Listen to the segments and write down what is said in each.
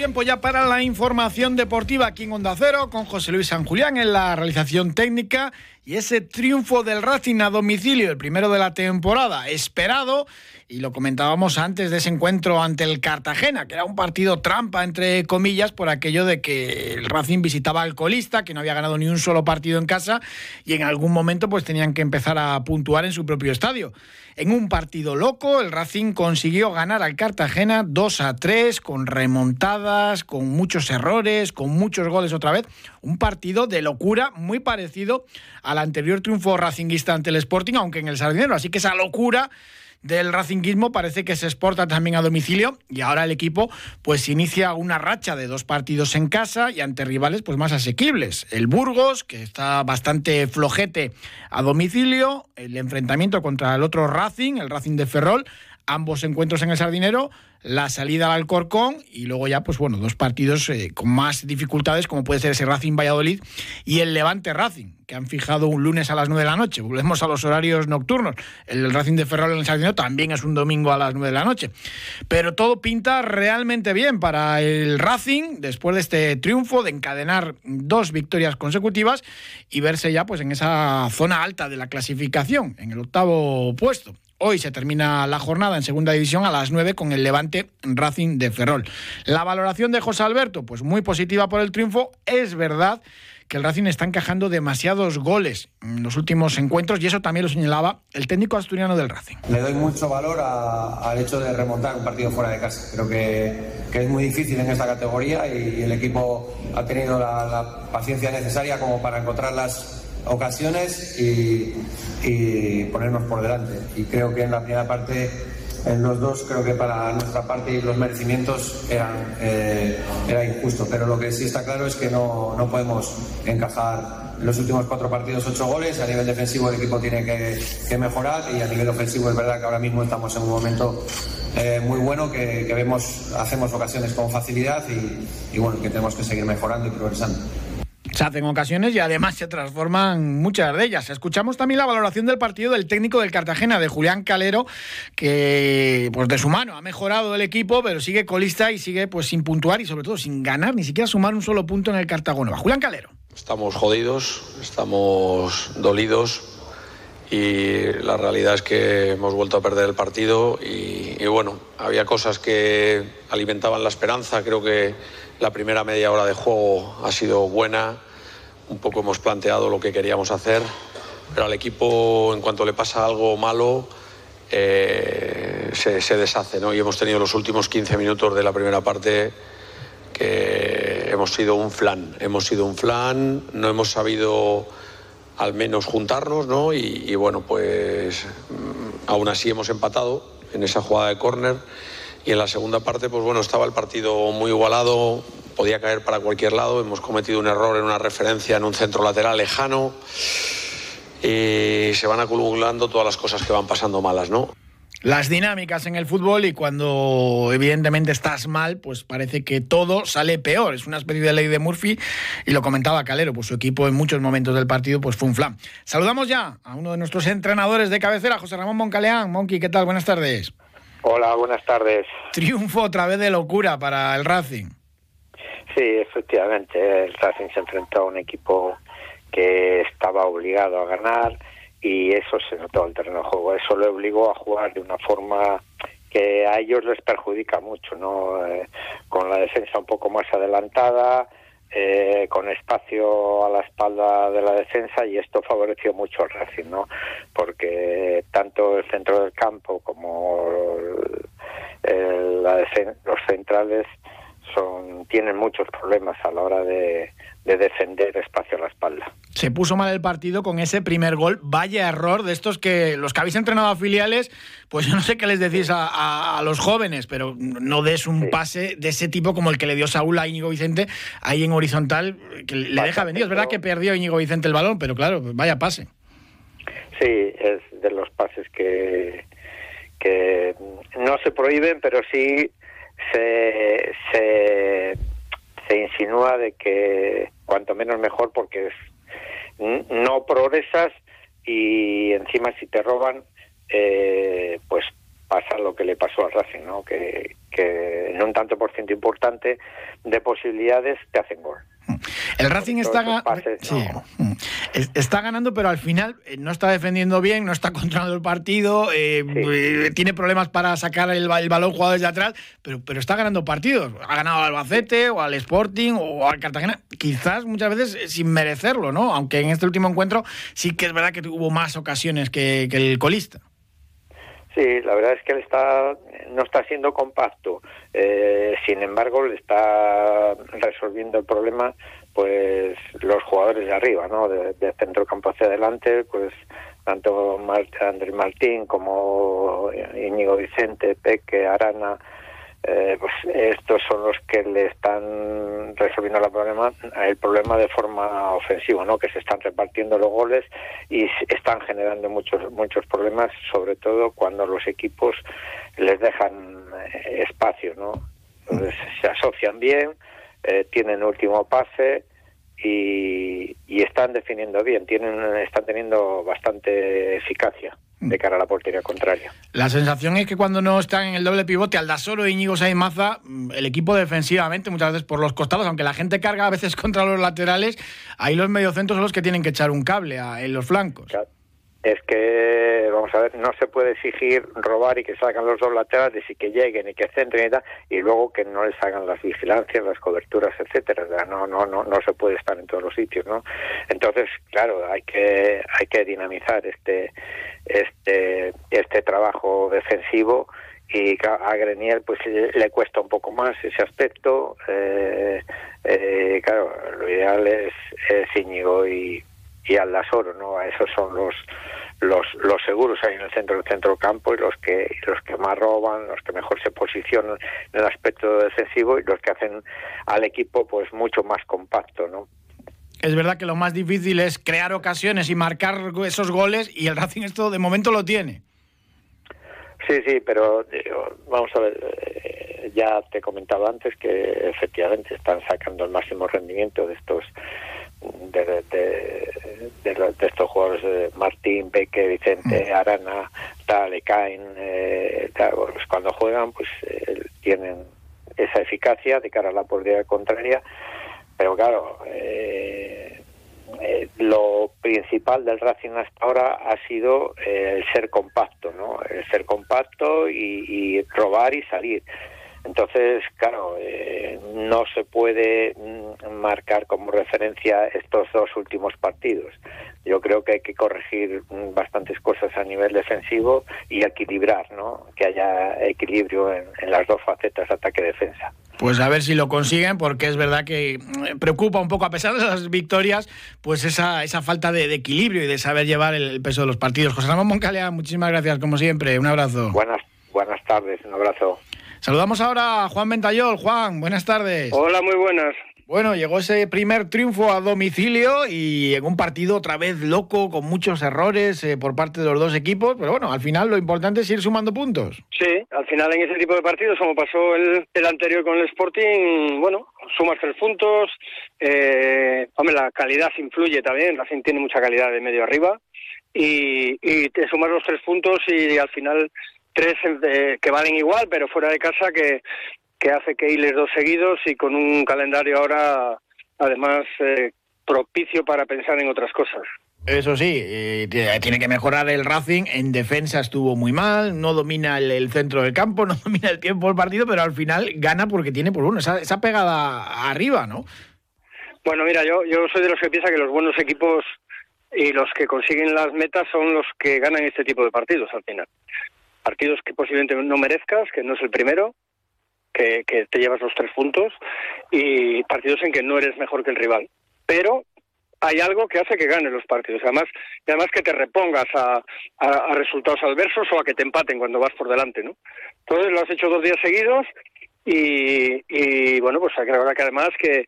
Tiempo ya para la información deportiva aquí en Onda Cero con José Luis San Julián en la realización técnica y ese triunfo del Racing a domicilio, el primero de la temporada, esperado y lo comentábamos antes de ese encuentro ante el Cartagena, que era un partido trampa, entre comillas, por aquello de que el Racing visitaba al colista, que no había ganado ni un solo partido en casa y en algún momento pues tenían que empezar a puntuar en su propio estadio. En un partido loco, el Racing consiguió ganar al Cartagena 2 a 3, con remontadas, con muchos errores, con muchos goles otra vez. Un partido de locura muy parecido al anterior triunfo racinguista ante el Sporting, aunque en el Sardinero. Así que esa locura del racinguismo parece que se exporta también a domicilio y ahora el equipo pues inicia una racha de dos partidos en casa y ante rivales pues más asequibles. El Burgos, que está bastante flojete a domicilio, el enfrentamiento contra el otro Racing, el Racing de Ferrol, ambos encuentros en el Sardinero, la salida al Alcorcón y luego ya, pues bueno, dos partidos eh, con más dificultades, como puede ser ese Racing Valladolid y el Levante Racing, que han fijado un lunes a las 9 de la noche. Volvemos a los horarios nocturnos. El Racing de Ferrol en el Sardinero también es un domingo a las 9 de la noche. Pero todo pinta realmente bien para el Racing después de este triunfo, de encadenar dos victorias consecutivas y verse ya pues en esa zona alta de la clasificación, en el octavo puesto. Hoy se termina la jornada en segunda división a las 9 con el Levante Racing de Ferrol. La valoración de José Alberto, pues muy positiva por el triunfo. Es verdad que el Racing está encajando demasiados goles en los últimos encuentros y eso también lo señalaba el técnico asturiano del Racing. Le doy mucho valor al hecho de remontar un partido fuera de casa. Creo que, es muy difícil en esta categoría y, el equipo ha tenido la, la paciencia necesaria como para encontrar las ocasiones y, ponernos por delante. Y creo que en la primera parte, en los dos, creo que para nuestra parte los merecimientos eran, eh, era injusto. Pero lo que sí está claro es que no, no podemos encajar en los últimos cuatro partidos ocho goles. A nivel defensivo el equipo tiene que, mejorar y a nivel ofensivo es verdad que ahora mismo estamos en un momento eh, muy bueno que, vemos, hacemos ocasiones con facilidad y, y bueno, que tenemos que seguir mejorando y progresando se hacen ocasiones y además se transforman muchas de ellas. Escuchamos también la valoración del partido del técnico del Cartagena, de Julián Calero, que pues de su mano ha mejorado el equipo, pero sigue colista y sigue pues sin puntuar y sobre todo sin ganar, ni siquiera sumar un solo punto en el Cartagena. Julián Calero. Estamos jodidos, estamos dolidos y la realidad es que hemos vuelto a perder el partido y, y bueno, había cosas que alimentaban la esperanza, creo que la primera media hora de juego ha sido buena, un poco hemos planteado lo que queríamos hacer, pero al equipo en cuanto le pasa algo malo eh, se, deshace. ¿no? Y hemos tenido los últimos 15 minutos de la primera parte que hemos sido un flan, hemos sido un flan, no hemos sabido al menos juntarnos, ¿no? Y, y bueno, pues mm, aún así hemos empatado en esa jugada de córner y en la segunda parte, pues bueno, estaba el partido muy igualado, podía caer para cualquier lado, hemos cometido un error en una referencia en un centro lateral lejano y se van acumulando todas las cosas que van pasando malas, ¿no? Las dinámicas en el fútbol y cuando evidentemente estás mal, pues parece que todo sale peor. Es una especie de ley de Murphy y lo comentaba Calero, pues su equipo en muchos momentos del partido pues fue un flan. Saludamos ya a uno de nuestros entrenadores de cabecera, José Ramón Moncaleán. Monqui, ¿qué tal? Buenas tardes. Hola, buenas tardes. Triunfo otra vez de locura para el Racing. Sí, efectivamente, el Racing se enfrentó a un equipo que estaba obligado a ganar y eso se notó en el terreno de juego. Eso le obligó a jugar de una forma que a ellos les perjudica mucho, ¿no? Eh, con la defensa un poco más adelantada, eh, con espacio a la espalda de la defensa y esto favoreció mucho al Racing, ¿no? Porque tanto el centro del campo como la los centrales son tienen muchos problemas a la hora de, defender espacio a la espalda. Se puso mal el partido con ese primer gol. Vaya error de estos que los que habéis entrenado a filiales, pues yo no sé qué les decís a, los jóvenes, pero no des un pase de ese tipo como el que le dio Saúl a Íñigo Vicente ahí en horizontal, que le deja vendido. Es verdad que perdió Íñigo Vicente el balón, pero claro, vaya pase. Sí, es de los pases que, que no se prohíben, pero sí se, se, se insinúa de que cuanto menos mejor porque es, no progresas y encima si te roban, eh, pues pasa lo que le pasó al Racing, ¿no? Que, que en un tanto por ciento importante de posibilidades te hacen gol. El Racing está. Está ganando, pero al final eh, no está defendiendo bien, no está controlando el partido, eh, eh, tiene problemas para sacar el, balón jugado desde atrás, pero, pero está ganando partidos. Ha ganado al Albacete o al Sporting o al Cartagena, quizás muchas veces sin merecerlo, ¿no? Aunque en este último encuentro sí que es verdad que tuvo más ocasiones que, que el colista. Sí, la verdad es que él está, no está siendo compacto. Eh, sin embargo, le está resolviendo el problema pues los jugadores de arriba, ¿no? De, de centro campo hacia adelante, pues tanto Andrés Martín como Íñigo Vicente, Peque, Arana, eh, pues estos son los que le están resolviendo el problema, el problema de forma ofensiva, ¿no? Que se están repartiendo los goles y están generando muchos muchos problemas, sobre todo cuando los equipos les dejan espacio, ¿no? Entonces se asocian bien, eh, tienen último pase y, y están definiendo bien, tienen están teniendo bastante eficacia de cara a la portería contraria. La sensación es que cuando no están en el doble pivote Aldasoro e Íñigo Saimaza, mm, el equipo defensivamente, muchas veces por los costados, aunque la gente carga a veces contra los laterales, ahí los mediocentros son los que tienen que echar un cable en los flancos es que, vamos a ver, no se puede exigir robar y que salgan los dos laterales y que lleguen y que centren y tal, y luego que no les hagan las vigilancias, las coberturas, etcétera. No, no, no, no se puede estar en todos los sitios, ¿no? Entonces, claro, hay que, hay que dinamizar este, este, este trabajo defensivo y a Grenier pues le cuesta un poco más ese aspecto. Eh, eh, claro, lo ideal es, es Íñigo y y al Lasoro, ¿no? Esos son los los, los seguros ahí en el centro del centro campo y los que los que más roban, los que mejor se posicionan en el aspecto defensivo y los que hacen al equipo pues mucho más compacto, ¿no? Es verdad que lo más difícil es crear ocasiones y marcar esos goles y el Racing esto de momento lo tiene. Sí, sí, pero vamos a ver, eh, ya te he comentado antes que efectivamente están sacando el máximo rendimiento de estos de, de, estos jugadores de Martín, Peque, Vicente, mm. Arana, tal, Cain, eh, pues cuando juegan pues eh, tienen esa eficacia de cara a la portería contraria, pero claro, eh, lo principal del Racing hasta ahora ha sido el ser compacto, ¿no? El ser compacto y, y robar y salir. Entonces, claro, eh, no se puede mm, marcar como referencia estos dos últimos partidos. Yo creo que hay que corregir mm, bastantes cosas a nivel defensivo y equilibrar, ¿no? Que haya equilibrio en, las dos facetas, ataque-defensa. Pues a ver si lo consiguen, porque es verdad que mm, preocupa un poco, a pesar de las victorias, pues esa, esa falta de, equilibrio y de saber llevar el, peso de los partidos. José Ramón Moncalea, muchísimas gracias, como siempre. Un abrazo. Buenas, buenas tardes, un abrazo. Saludamos ahora a Juan Ventayol. Juan, buenas tardes. Hola, muy buenas. Bueno, llegó ese primer triunfo a domicilio y en un partido otra vez loco, con muchos errores eh, por parte de los dos equipos, pero bueno, al final lo importante es ir sumando puntos. Sí, al final en ese tipo de partidos, como pasó el, el anterior con el Sporting, bueno, sumas tres puntos, eh, hombre, la calidad influye también, Racing tiene mucha calidad de medio arriba, y, y te sumas los tres puntos y al final tres eh, que valen igual, pero fuera de casa que, que hace que hiles dos seguidos y con un calendario ahora, además, eh, propicio para pensar en otras cosas. Eso sí, eh, tiene que mejorar el Racing. En defensa estuvo muy mal, no domina el, centro del campo, no domina el tiempo del partido, pero al final gana porque tiene por uno esa, esa pegada arriba, ¿no? Bueno, mira, yo, yo soy de los que piensa que los buenos equipos y los que consiguen las metas son los que ganan este tipo de partidos al final partidos que posiblemente no merezcas, que no es el primero, que, te llevas los tres puntos, y partidos en que no eres mejor que el rival. Pero hay algo que hace que ganes los partidos, además, y además que te repongas a, resultados adversos o a que te empaten cuando vas por delante, ¿no? Entonces lo has hecho dos días seguidos y, bueno, pues que que además que,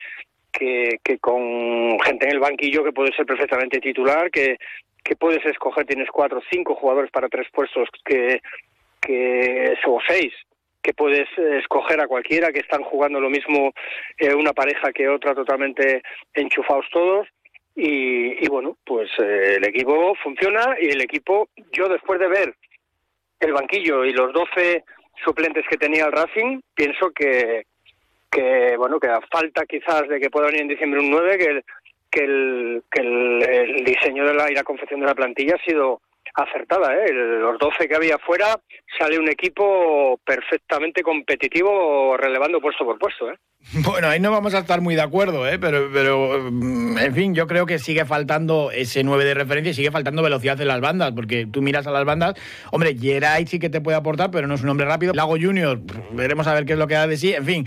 que, que, con gente en el banquillo que puede ser perfectamente titular, que, que puedes escoger, tienes cuatro o cinco jugadores para tres puestos que, que o seis que puedes escoger a cualquiera, que están jugando lo mismo eh, una pareja que otra, totalmente enchufados todos. Y, bueno, pues eh, el equipo funciona y el equipo, yo después de ver el banquillo y los 12 suplentes que tenía el Racing, pienso que, que bueno, que a falta quizás de que pueda venir en diciembre un 9, que que el, que el, diseño de la, y la confección de la plantilla ha sido acertada. ¿eh? Los 12 que había fuera sale un equipo perfectamente competitivo, relevando puesto por puesto. ¿eh? Bueno, ahí no vamos a estar muy de acuerdo, ¿eh? pero, pero mm, en fin, yo creo que sigue faltando ese 9 de referencia y sigue faltando velocidad en las bandas, porque tú miras a las bandas, hombre, Geray sí que te puede aportar, pero no es un hombre rápido. Lago Junior, veremos a ver qué es lo que da de sí. En fin,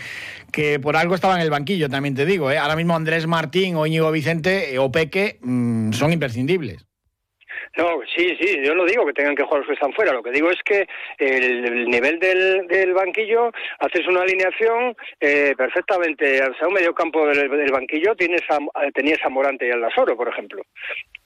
que por algo estaba en el banquillo, también te digo. ¿eh? Ahora mismo Andrés Martín o Íñigo Vicente eh, o Peque mm, son imprescindibles. No, sí, sí, yo no digo que tengan que jugar los que están fuera, lo que digo es que el, nivel del, del, banquillo, haces una alineación eh, perfectamente, o sea, un medio campo del, banquillo tienes a, tenías a Morante y al Lasoro, por ejemplo,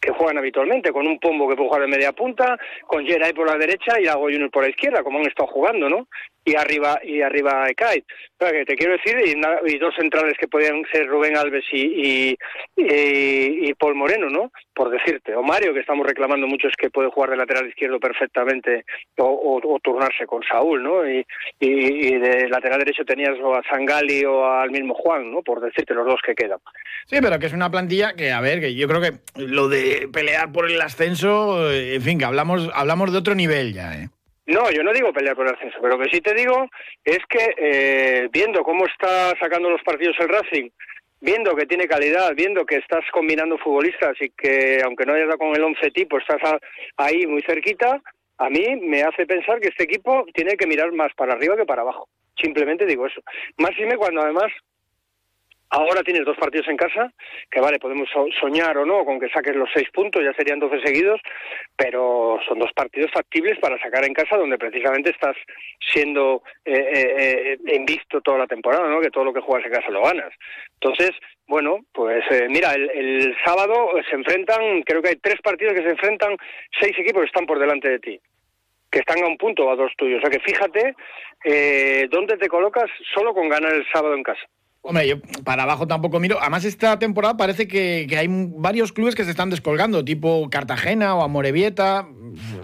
que juegan habitualmente, con un Pombo que puede jugar de media punta, con Geray por la derecha y Lago Junior por la izquierda, como han estado jugando, ¿no? y arriba y arriba Ekait. Pero que te quiero decir, y, dos centrales que podían ser Rubén Alves y, y, Paul Moreno, ¿no? Por decirte. O Mario, que estamos reclamando mucho, es que puede jugar de lateral izquierdo perfectamente o, turnarse con Saúl, ¿no? Y, de lateral derecho tenías o a Sangali o al mismo Juan, ¿no? Por decirte los dos que quedan. Sí, pero que es una plantilla que, a ver, que yo creo que lo de pelear por el ascenso, eh, en fin, que hablamos, hablamos de otro nivel ya, ¿eh? No, yo no digo pelear por el ascenso, pero lo que sí te digo es que eh, viendo cómo está sacando los partidos el Racing, viendo que tiene calidad, viendo que estás combinando futbolistas y que aunque no hayas dado con el 11 tipo, estás ahí muy cerquita, a mí me hace pensar que este equipo tiene que mirar más para arriba que para abajo. Simplemente digo eso. Más me cuando además Ahora tienes dos partidos en casa, que vale, podemos soñar o no con que saques los seis puntos, ya serían doce seguidos, pero son dos partidos factibles para sacar en casa donde precisamente estás siendo eh, eh, eh invisto toda la temporada, ¿no? Que todo lo que juegas en casa lo ganas. Entonces, bueno, pues eh, mira, el, sábado se enfrentan, creo que hay tres partidos que se enfrentan, seis equipos están por delante de ti que están a un punto o a dos tuyos. O sea que fíjate eh, dónde te colocas solo con ganar el sábado en casa. Hombre, yo para abajo tampoco miro. Además, esta temporada parece que, hay varios clubes que se están descolgando, tipo Cartagena o Amorebieta.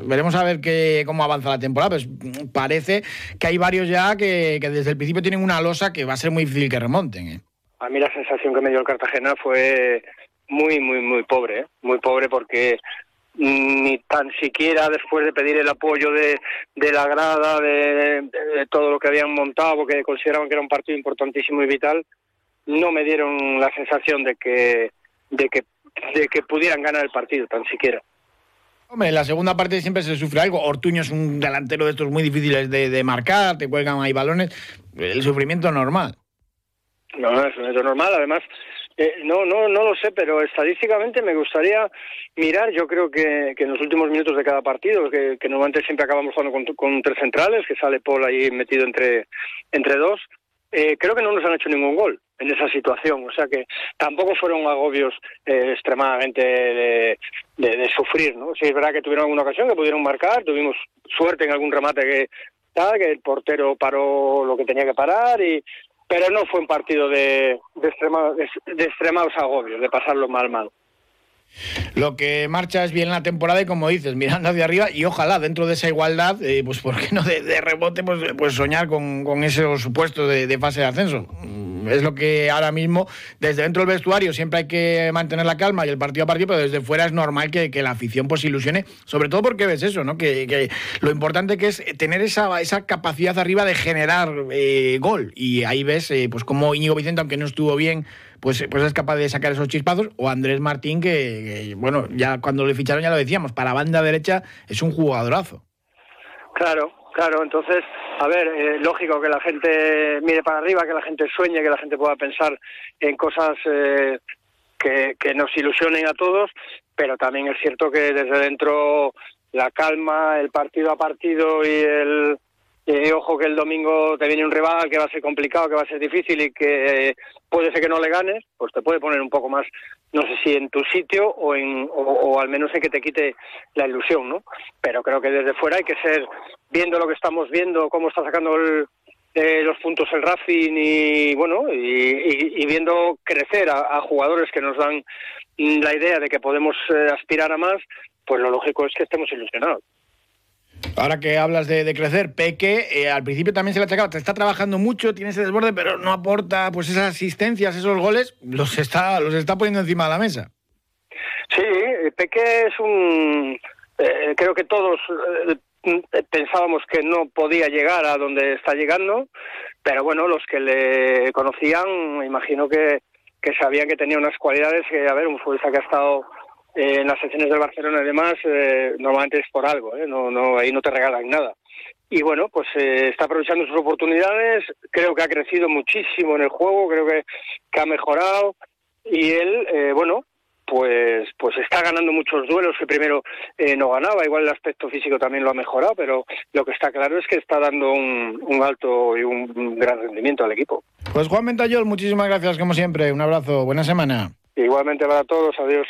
Veremos a ver qué, cómo avanza la temporada. Pues parece que hay varios ya que, desde el principio tienen una losa que va a ser muy difícil que remonten. ¿eh? A mí la sensación que me dio el Cartagena fue muy, muy, muy pobre. ¿eh? Muy pobre porque ni tan siquiera después de pedir el apoyo de, de la grada, de, todo lo que habían montado, porque consideraban que era un partido importantísimo y vital, no me dieron la sensación de que, de que, de que pudieran ganar el partido, tan siquiera. Hombre, en la segunda parte siempre se sufre algo. Ortuño es un delantero de estos muy difíciles de, de marcar, te cuelgan ahí balones. El sufrimiento normal. No, es un sufrimiento normal. Además, eh, no, no, no lo sé, pero estadísticamente me gustaría mirar. Yo creo que, que en los últimos minutos de cada partido, que, normalmente siempre acabamos jugando con, tres centrales, que sale Paul ahí metido entre, entre dos, eh, creo que no nos han hecho ningún gol en esa situación. O sea que tampoco fueron agobios eh, extremadamente de, de, sufrir. ¿no? Sí, es verdad que tuvieron alguna ocasión que pudieron marcar, tuvimos suerte en algún remate que, que el portero paró lo que tenía que parar y pero no fue un partido de, de, de, extremados agobios, de pasarlo mal, mal. Lo que marcha es bien la temporada y como dices, mirando hacia arriba y ojalá dentro de esa igualdad, eh, pues por qué no de, rebote, pues, pues, soñar con, con esos supuestos de, fase de ascenso. Mm, es lo que ahora mismo, desde dentro del vestuario siempre hay que mantener la calma y el partido a partido, pero desde fuera es normal que, la afición pues ilusione, sobre todo porque ves eso, ¿no? Que, lo importante que es tener esa, esa capacidad arriba de generar eh, gol. Y ahí ves, eh, pues como Íñigo Vicente, aunque no estuvo bien pues, pues es capaz de sacar esos chispazos, o Andrés Martín, que, bueno, ya cuando le ficharon ya lo decíamos, para banda derecha es un jugadorazo. Claro, claro, entonces, a ver, eh, lógico que la gente mire para arriba, que la gente sueñe, que la gente pueda pensar en cosas eh, que, que nos ilusionen a todos, pero también es cierto que desde dentro la calma, el partido a partido y el y ojo que el domingo te viene un rival que va a ser complicado, que va a ser difícil y que puede ser que no le ganes, pues te puede poner un poco más, no sé si en tu sitio o, en, o, al menos en que te quite la ilusión, ¿no? Pero creo que desde fuera hay que ser, viendo lo que estamos viendo, cómo está sacando el, eh, los puntos el Racing y bueno y, viendo crecer a, jugadores que nos dan la idea de que podemos eh, aspirar a más, pues lo lógico es que estemos ilusionados. Ahora que hablas de, crecer, Peque, eh, al principio también se le ha achacado, te está trabajando mucho, tiene ese desborde, pero no aporta pues esas asistencias, esos goles, los está, los está poniendo encima de la mesa. Sí, Peque es un... creo que todos pensábamos que no podía llegar a donde está llegando, pero bueno, los que le conocían, me imagino que, que sabían que tenía unas cualidades que, a ver, un futbolista que ha estado eh, en las sesiones del Barcelona y demás, eh, normalmente es por algo, ¿eh? no, no, ahí no te regalan nada. Y bueno, pues está aprovechando sus oportunidades, creo que ha crecido muchísimo en el juego, creo que, que ha mejorado y él, bueno, pues pues está ganando muchos duelos que primero no ganaba. Igual el aspecto físico también lo ha mejorado, pero lo que está claro es que está dando un, un alto y un gran rendimiento al equipo. Pues Juan Mentayol, muchísimas gracias como siempre. Un abrazo, buena semana. Igualmente para todos, adiós.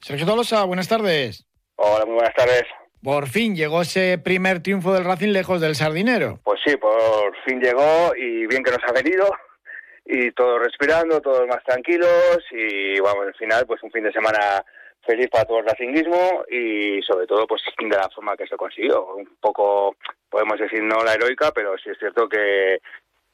Sergio Tolosa, buenas tardes. Hola, muy buenas tardes. Por fin llegó ese primer triunfo del Racing lejos del Sardinero. Pues sí, por fin llegó y bien que nos ha venido y todos respirando, todos más tranquilos y vamos, al final pues un fin de semana feliz para todo el racinguismo y sobre todo pues de la forma que se consiguió. Un poco, podemos decir no la heroica, pero sí es cierto que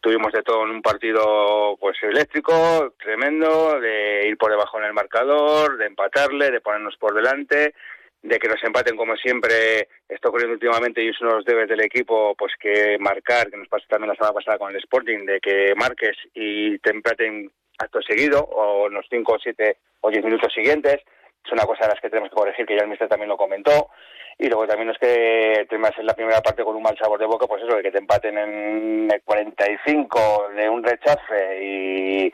tuvimos de todo en un partido pues eléctrico, tremendo, de ir por debajo en el marcador, de empatarle, de ponernos por delante de que nos empaten como siempre está ocurriendo últimamente y es uno de los debes del equipo pues que marcar, que nos pasó también la semana pasada con el Sporting, de que marques y te empaten acto seguido o en los 5, 7 o 10 minutos siguientes. Es una cosa de las que tenemos que corregir, que ya el mister también lo comentó. Y luego también es que terminas en la primera parte con un mal sabor de boca, pues eso, de que te empaten en el 45 de un rechace y,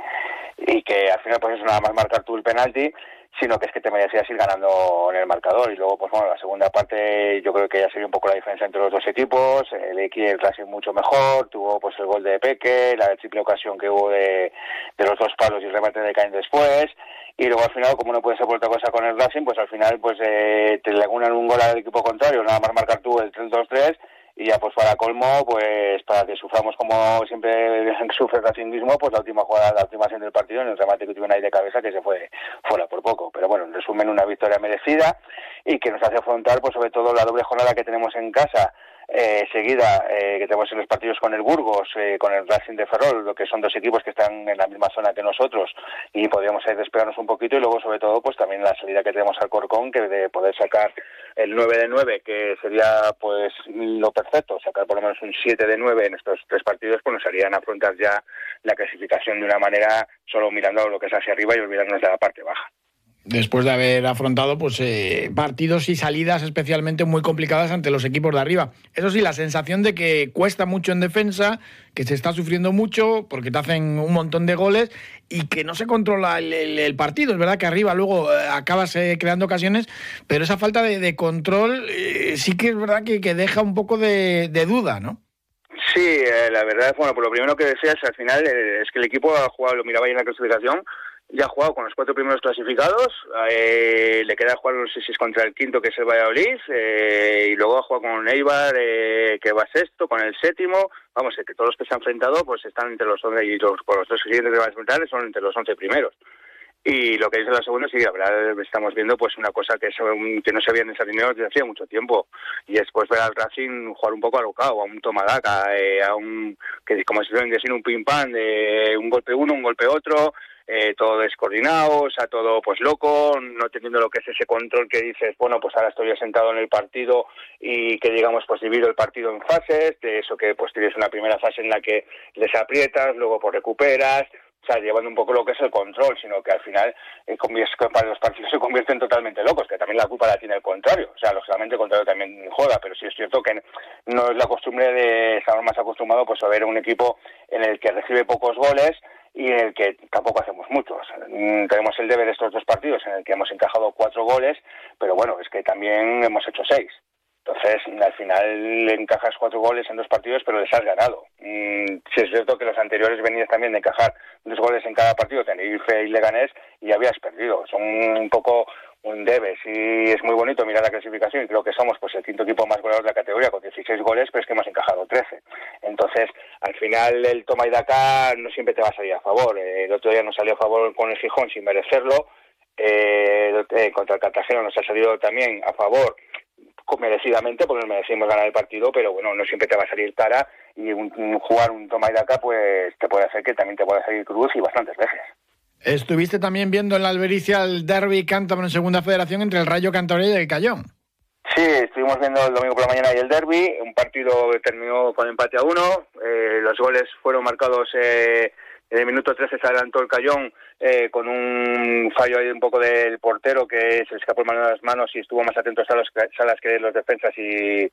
y que al final pues eso nada más marcar tú el penalti sino que es que te merecías ir ganando en el marcador. Y luego, pues bueno, la segunda parte yo creo que ya sería un poco la diferencia entre los dos equipos. El X el Racing mucho mejor, tuvo pues el gol de Peque, la triple ocasión que hubo de, de los dos palos y el remate de Caen después. Y luego al final, como no puede ser por otra cosa con el Racing, pues al final pues eh, te lagunan un gol al equipo contrario, nada más marcar tú el 3-2-3 y ya pues para colmo, pues para que suframos como siempre sufre el racismo, pues la última jugada, la última acción del partido, en el remate que tuvieron ahí de cabeza que se fue fuera por poco. Resumen, una victoria merecida y que nos hace afrontar pues sobre todo la doble jornada que tenemos en casa eh, seguida eh, que tenemos en los partidos con el Burgos, eh, con el Racing de Ferrol, lo que son dos equipos que están en la misma zona que nosotros. Y podríamos ir despegarnos un poquito y luego sobre todo pues también la salida que tenemos al Corcón que de poder sacar el 9 de 9 que sería pues lo perfecto, sacar por lo menos un 7 de 9 en estos tres partidos pues nos harían afrontar ya la clasificación de una manera solo mirando lo que es hacia arriba y olvidarnos de la parte baja después de haber afrontado pues eh, partidos y salidas especialmente muy complicadas ante los equipos de arriba. Eso sí, la sensación de que cuesta mucho en defensa, que se está sufriendo mucho porque te hacen un montón de goles y que no se controla el, partido. Es verdad que arriba luego eh, acabas eh, creando ocasiones, pero esa falta de, control sí que es verdad que, deja un poco de, duda, ¿no? Sí, la verdad, bueno, por lo primero que decías, al final es que el equipo ha jugado, lo miraba ahí en la clasificación, ya ha jugado con los cuatro primeros clasificados, eh, le queda jugar no sé si es contra el quinto que es el Valladolid, eh, y luego ha jugado con Eibar eh, que va sexto, con el séptimo, vamos, que todos los que se han enfrentado pues están entre los once y los, por los dos siguientes que van a enfrentar son entre los once primeros. Y lo que dice la segunda, sí, la verdad estamos viendo pues una cosa que, que no se había en esa línea desde hacía mucho tiempo. Y después ver al Racing jugar un poco alocado, a un tomadaca, a un, que como si fuera un ping pam, de un golpe uno, un golpe otro, eh, todo descoordinado, o sea, todo pues loco, no teniendo lo que es ese control que dices, bueno, pues ahora estoy sentado en el partido y que digamos pues divido el partido en fases, de eso que pues tienes una primera fase en la que les aprietas, luego pues recuperas, o sea, llevando un poco lo que es el control, sino que al final eh, para los partidos se convierten totalmente locos, que también la culpa la tiene el contrario. O sea, lógicamente el contrario también joda, pero sí es cierto que no es la costumbre de estar más acostumbrado pues a ver un equipo en el que recibe pocos goles, y en el que tampoco hacemos muchos. Mm, tenemos el deber de estos dos partidos en el que hemos encajado cuatro goles, pero bueno, es que también hemos hecho seis. Entonces, al final encajas cuatro goles en dos partidos, pero les has ganado. Mm, si es cierto que los anteriores venías también de encajar dos goles en cada partido, Tenerife y Leganés, y habías perdido. Son un poco un debe. Sí, es muy bonito mirar la clasificación y creo que somos pues el quinto equipo más goleador de la categoría con 16 goles, pero es que hemos encajado 13. Entonces, al final el toma y daca no siempre te va a salir a favor. El otro día nos salió a favor con el Gijón sin merecerlo. Eh, eh, contra el Cartagena nos ha salido también a favor merecidamente porque nos merecimos ganar el partido, pero bueno, no siempre te va a salir cara y un, jugar un toma y daca pues te puede hacer que también te pueda salir cruz y bastantes veces. Estuviste también viendo en la Albericia el derby cántabro en Segunda Federación entre el Rayo Cantabria y el Cayón. Sí, estuvimos viendo el domingo por la mañana y el derby, un partido que terminó con empate a uno, eh, los goles fueron marcados eh, en el minuto 13 se adelantó el Cayón eh, con un fallo ahí un poco del portero que se escapó el mano de las manos y estuvo más atento a, las que los defensas y,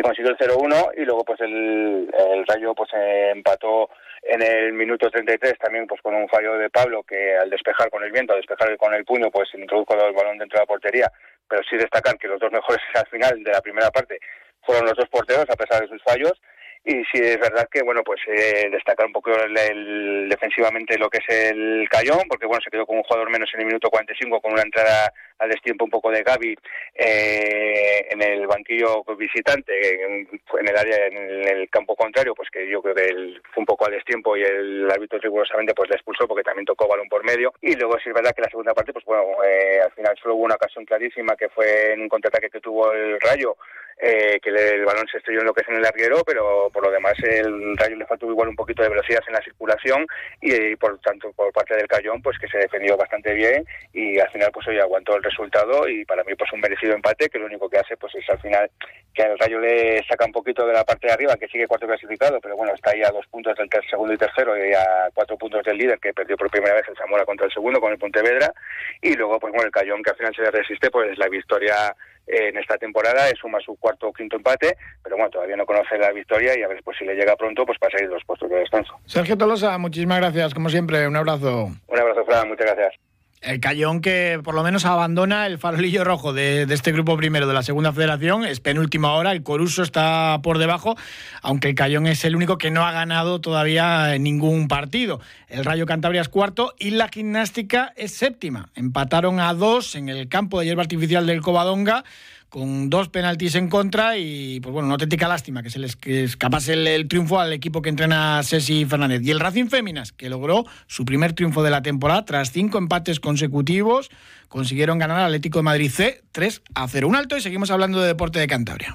consiguió el 0-1 y luego pues el, Rayo pues empató en el minuto 33 también pues con un fallo de Pablo que al despejar con el viento, al despejar con el puño pues introdujo el balón dentro de la portería, pero sí destacar que los dos mejores al final de la primera parte fueron los dos porteros a pesar de sus fallos y sí es verdad que bueno pues eh, destacar un poco el, defensivamente lo que es el Cayón porque bueno se quedó con un jugador menos en el minuto 45 con una entrada al destiempo un poco de Gaby eh, en el banquillo visitante en, el área en el, campo contrario pues que yo creo que fue un poco al destiempo y el árbitro rigurosamente pues le expulsó porque también tocó balón por medio. Y luego sí es verdad que la segunda parte pues bueno eh, al final solo hubo una ocasión clarísima que fue en un contraataque que tuvo el Rayo eh, que el, balón se estrelló en lo que es en el larguero, pero por lo demás el Rayo le faltó igual un poquito de velocidad en la circulación y, por tanto por parte del Cayón pues que se defendió bastante bien y al final pues hoy aguantó el resultado y para mí pues un merecido empate que lo único que hace pues es al final que al Rayo le saca un poquito de la parte de arriba que sigue cuarto clasificado pero bueno está ahí a dos puntos del segundo y tercero y a cuatro puntos del líder que perdió por primera vez el Zamora contra el segundo con el Pontevedra. Y luego pues bueno el Cayón que al final se resiste pues la victoria en esta temporada, suma su cuarto o quinto empate, pero bueno, todavía no conoce la victoria y a ver pues, si le llega pronto, pues para salir dos puestos de descanso. Sergio Tolosa, muchísimas gracias, como siempre, un abrazo. Un abrazo, Fran, muchas gracias. El Cayón que por lo menos abandona el farolillo rojo de, este grupo primero de la segunda federación, es penúltima hora, el Coruso está por debajo, aunque el Cayón es el único que no ha ganado todavía ningún partido. El Rayo Cantabria es cuarto y la gimnástica es séptima. Empataron a dos en el campo de hierba artificial del Covadonga con dos penaltis en contra y, pues bueno, una auténtica lástima que se les escapase el, triunfo al equipo que entrena Ceci Fernández. Y el Racing Féminas, que logró su primer triunfo de la temporada tras cinco empates consecutivos, consiguieron ganar al Atlético de Madrid C 3 a 0. Un alto y seguimos hablando de deporte de Cantabria.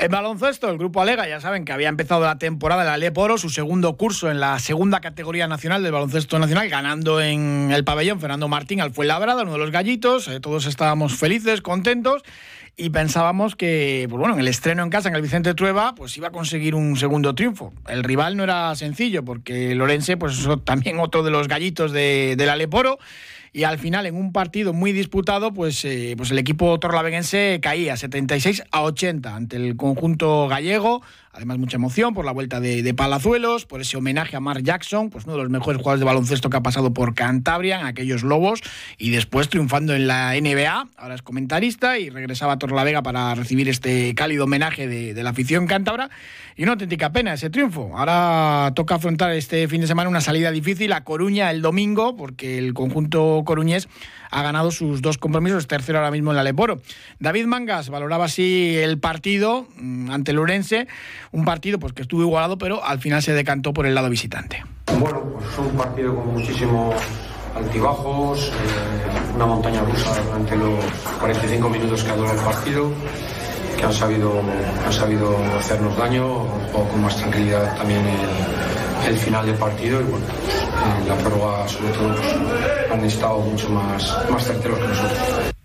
En baloncesto, el grupo Alega, ya saben que había empezado la temporada de la su segundo curso en la segunda categoría nacional del baloncesto nacional, ganando en el pabellón Fernando Martín al Fuenlabrada, uno de los gallitos. Eh, todos estábamos felices, contentos y pensábamos que, pues bueno, en el estreno en casa, en el Vicente Trueba, pues iba a conseguir un segundo triunfo. El rival no era sencillo, porque Lorense, pues también otro de los gallitos de, de la y al final en un partido muy disputado pues, eh, pues el equipo torlaveguense caía 76 a 80 ante el conjunto gallego Además, mucha emoción por la vuelta de, Palazuelos, por ese homenaje a Mark Jackson, pues uno de los mejores jugadores de baloncesto que ha pasado por Cantabria, en aquellos Lobos, y después triunfando en la NBA. Ahora es comentarista y regresaba a Torlavega para recibir este cálido homenaje de, la afición cántabra. Y una auténtica pena ese triunfo. Ahora toca afrontar este fin de semana una salida difícil a Coruña el domingo, porque el conjunto coruñés ha ganado sus dos compromisos, tercero ahora mismo en la Leporo. David Mangas valoraba así el partido mm, ante el un partido pues, que estuvo igualado, pero al final se decantó por el lado visitante. Bueno, pues un partido con muchísimos altibajos, eh, una montaña rusa durante los 45 minutos que ha durado el partido, que han sabido, han sabido hacernos daño, o con más tranquilidad también el, final del partido y bueno, pues, la prueba sobre todo pues, han estado mucho más, más certeros que nosotros.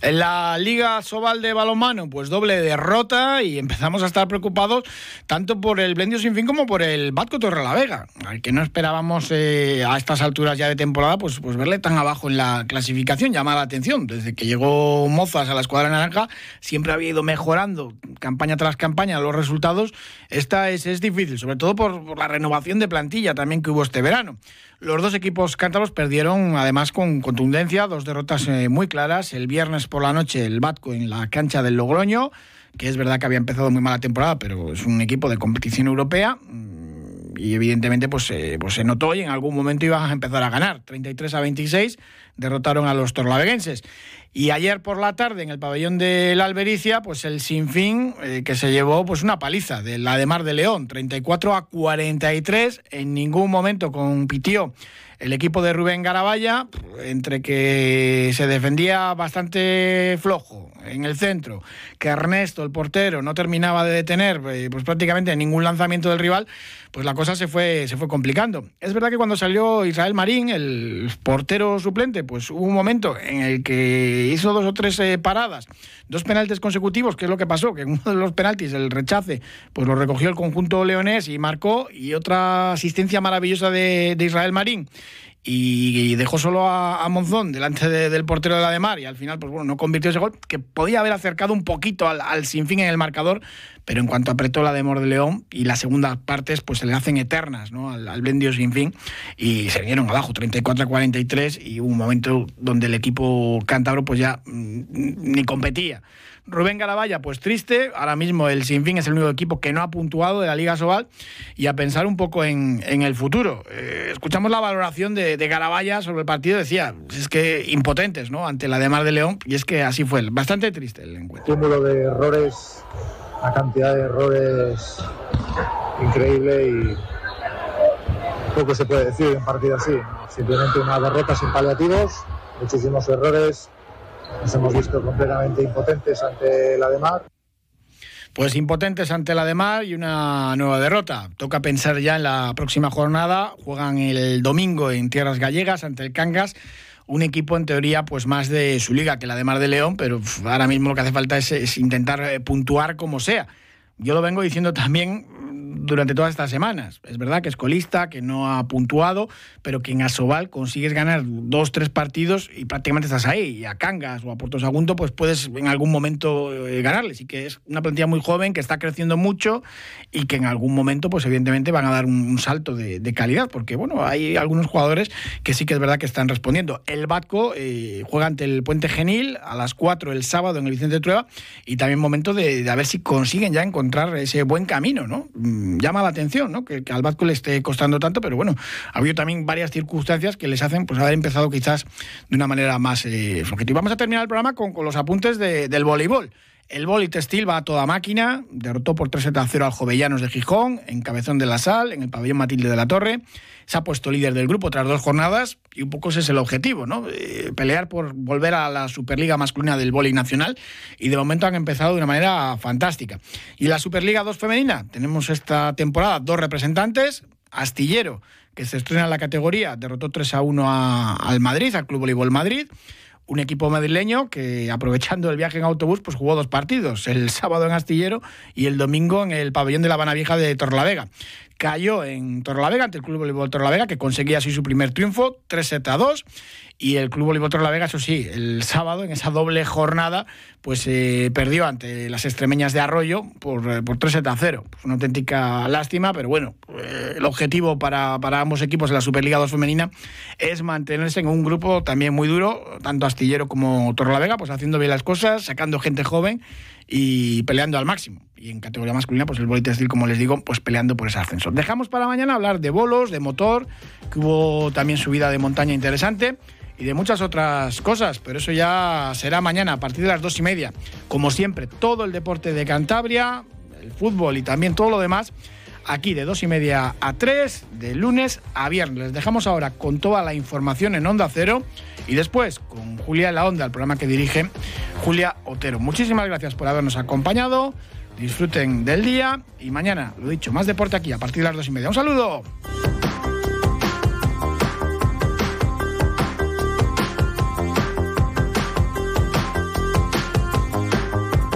En la Liga Sobal de Balonmano, pues doble derrota y empezamos a estar preocupados tanto por el Blendio Sin Fin como por el Batco Torrelavega, al que no esperábamos eh, a estas alturas ya de temporada, pues, pues verle tan abajo en la clasificación llama la atención. Desde que llegó Mozas a la escuadra naranja, siempre había ido mejorando campaña tras campaña los resultados. Esta es, es difícil, sobre todo por, por la renovación de plantilla también que hubo este verano. Los dos equipos cántabros perdieron además con contundencia, dos derrotas eh, muy claras. El viernes por la noche el Batco en la cancha del Logroño, que es verdad que había empezado muy mala temporada, pero es un equipo de competición europea mm, y evidentemente pues, eh, pues se notó y en algún momento iban a empezar a ganar. 33 a 26 derrotaron a los torlaveguenses. Y ayer por la tarde en el pabellón de la Albericia, pues el Sinfín eh, que se llevó pues una paliza de la de Mar de León, 34 a 43, en ningún momento compitió el equipo de Rubén Garabaya, entre que se defendía bastante flojo en el centro, que Ernesto, el portero, no terminaba de detener eh, pues prácticamente ningún lanzamiento del rival, pues la cosa se fue, se fue complicando. Es verdad que cuando salió Israel Marín, el portero suplente, pues hubo un momento en el que hizo dos o tres eh, paradas, dos penaltis consecutivos, que es lo que pasó, que uno de los penaltis, el rechace, pues lo recogió el conjunto leonés y marcó, y otra asistencia maravillosa de Israel Marín y dejó solo a, Monzón delante del portero de la de Mar y al final pues bueno no convirtió ese gol que podía haber acercado un poquito al, sinfín en el marcador pero en cuanto apretó la de León y las segundas partes pues se le hacen eternas al, al Blendio sinfín y se vinieron abajo 34 a 43 y hubo un momento donde el equipo cántabro pues ya mm, ni competía Rubén Garabaya, pues triste. Ahora mismo el Sinfín es el único equipo que no ha puntuado de la Liga Sobal y a pensar un poco en, el futuro. Eh, escuchamos la valoración de, de, Garabaya sobre el partido. Decía, es que impotentes, ¿no? Ante la de Mar de León. Y es que así fue. Bastante triste el encuentro. Cúmulo de errores, una cantidad de errores increíble y poco se puede decir en partido así. Simplemente una derrota sin paliativos, muchísimos errores nos hemos visto completamente impotentes ante la de Mar. Pues impotentes ante la de Mar y una nueva derrota. Toca pensar ya en la próxima jornada. Juegan el domingo en tierras gallegas ante el Cangas un equipo en teoría pues más de su liga que la de Mar de León, pero ahora mismo lo que hace falta es, es, intentar eh, puntuar como sea. Yo lo vengo diciendo también durante todas estas semanas. Es verdad que es colista, que no ha puntuado, pero que en Asobal consigues ganar dos, tres partidos y prácticamente estás ahí. Y a Cangas o a Puerto Sagunto, pues puedes en algún momento eh, ganarles. Y que es una plantilla muy joven, que está creciendo mucho y que en algún momento, pues evidentemente van a dar un, salto de, calidad, porque bueno, hay algunos jugadores que sí que es verdad que están respondiendo. El Batco eh, juega ante el Puente Genil a las 4 el sábado en el Vicente Trueba y también momento de, de a ver si consiguen ya encontrar ese buen camino, ¿no? Mm, llama la atención, ¿no? Que, al Vasco le esté costando tanto, pero bueno, ha habido también varias circunstancias que les hacen pues haber empezado quizás de una manera más eh, Vamos a terminar el programa con, los apuntes del voleibol. El boli textil va a toda máquina, derrotó por 3 a 0 al Jovellanos de Gijón, en Cabezón de la Sal, en el pabellón Matilde de la Torre. Se ha puesto líder del grupo tras dos jornadas y un poco ese es el objetivo, ¿no? Eh, pelear por volver a la Superliga masculina del boli nacional y de momento han empezado de una manera fantástica. Y la Superliga 2 femenina, tenemos esta temporada dos representantes, Astillero, que se estrena en la categoría, derrotó 3 a 1 al Madrid, al Club Voleibol Madrid un equipo madrileño que aprovechando el viaje en autobús pues jugó dos partidos, el sábado en Astillero y el domingo en el pabellón de la Habana Vieja de Torlavega. Cayó en Torlavega ante el Club Voleibol Torlavega que conseguía así su primer triunfo, 3 a 2 y el Club Voleibol Vega, eso sí, el sábado, en esa doble jornada, pues eh, perdió ante las extremeñas de Arroyo por, eh, por 3 a 0. Pues una auténtica lástima, pero bueno, eh, el objetivo para, ambos equipos de la Superliga 2 femenina es mantenerse en un grupo también muy duro, tanto Astillero como Vega, pues haciendo bien las cosas, sacando gente joven y peleando al máximo. Y en categoría masculina, pues el boli textil, como les digo, pues peleando por ese ascenso. Dejamos para mañana hablar de bolos, de motor, que hubo también subida de montaña interesante y de muchas otras cosas, pero eso ya será mañana a partir de las dos y media. Como siempre, todo el deporte de Cantabria, el fútbol y también todo lo demás, aquí de dos y media a tres, de lunes a viernes. Les dejamos ahora con toda la información en Onda Cero y después con Julia la Onda, el programa que dirige Julia Otero. Muchísimas gracias por habernos acompañado. Disfruten del día y mañana, lo dicho, más deporte aquí a partir de las dos y media. Un saludo.